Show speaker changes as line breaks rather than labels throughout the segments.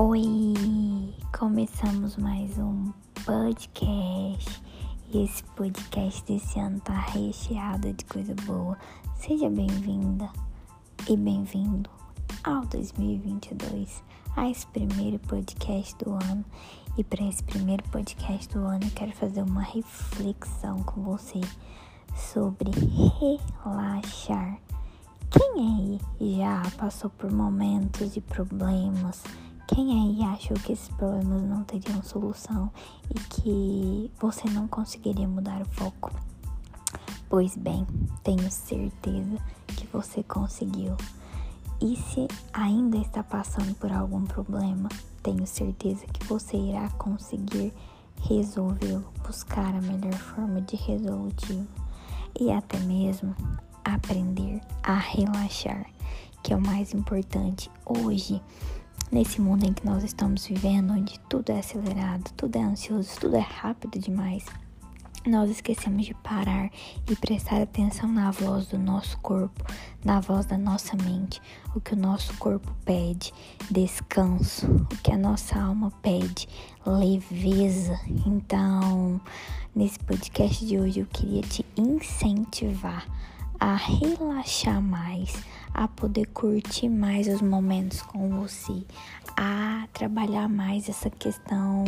Oi! Começamos mais um podcast e esse podcast desse ano tá recheado de coisa boa. Seja bem-vinda e bem-vindo ao 2022, a esse primeiro podcast do ano. E para esse primeiro podcast do ano, eu quero fazer uma reflexão com você sobre relaxar. Quem aí já passou por momentos de problemas? Quem aí achou que esses problemas não teriam solução e que você não conseguiria mudar o foco? Pois bem, tenho certeza que você conseguiu. E se ainda está passando por algum problema, tenho certeza que você irá conseguir resolvê-lo, buscar a melhor forma de resolutivo e até mesmo aprender a relaxar, que é o mais importante hoje nesse mundo em que nós estamos vivendo, onde tudo é acelerado, tudo é ansioso, tudo é rápido demais, nós esquecemos de parar e prestar atenção na voz do nosso corpo, na voz da nossa mente, o que o nosso corpo pede, descanso, o que a nossa alma pede, leveza. Então, nesse podcast de hoje eu queria te incentivar a relaxar mais, a poder curtir mais os momentos com você, a trabalhar mais essa questão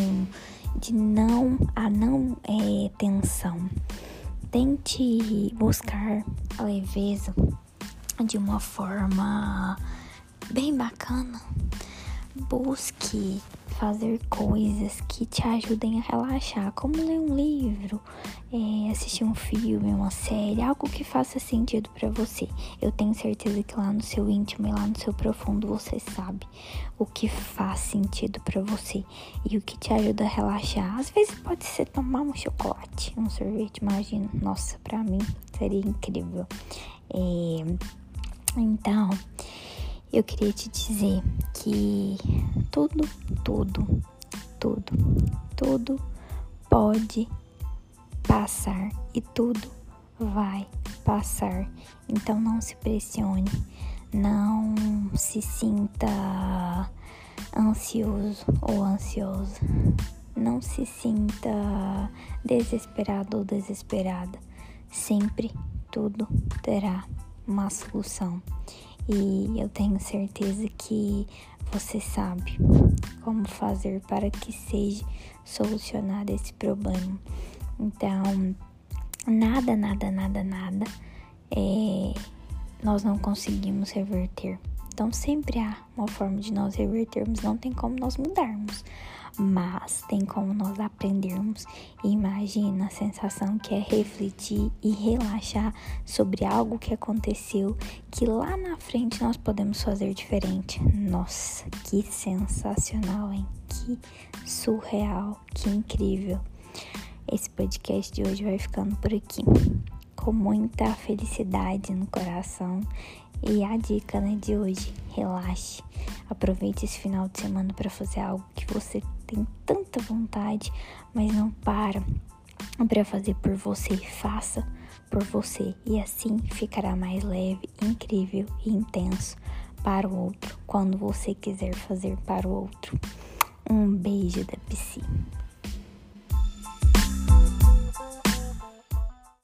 de não a não é, tensão. Tente buscar a leveza de uma forma bem bacana. Busque fazer coisas que te ajudem a relaxar, como ler um livro, é, assistir um filme, uma série, algo que faça sentido para você. Eu tenho certeza que lá no seu íntimo e lá no seu profundo você sabe o que faz sentido para você e o que te ajuda a relaxar. Às vezes pode ser tomar um chocolate, um sorvete, imagina. Nossa, para mim seria incrível. É, então, eu queria te dizer que tudo, tudo, tudo, tudo pode passar e tudo vai passar. Então não se pressione, não se sinta ansioso ou ansiosa, não se sinta desesperado ou desesperada. Sempre tudo terá uma solução e eu tenho certeza que você sabe como fazer para que seja solucionado esse problema. Então, nada, nada, nada, nada é, nós não conseguimos reverter. Então, sempre há uma forma de nós revertermos, não tem como nós mudarmos mas tem como nós aprendermos. imagina a sensação que é refletir e relaxar sobre algo que aconteceu que lá na frente nós podemos fazer diferente. Nossa, que sensacional, hein? Que surreal, que incrível. Esse podcast de hoje vai ficando por aqui. Com muita felicidade no coração. E a dica né, de hoje: relaxe. Aproveite esse final de semana para fazer algo que você tem tanta vontade, mas não para para fazer por você. Faça por você e assim ficará mais leve, incrível e intenso para o outro quando você quiser fazer para o outro. Um beijo da piscina.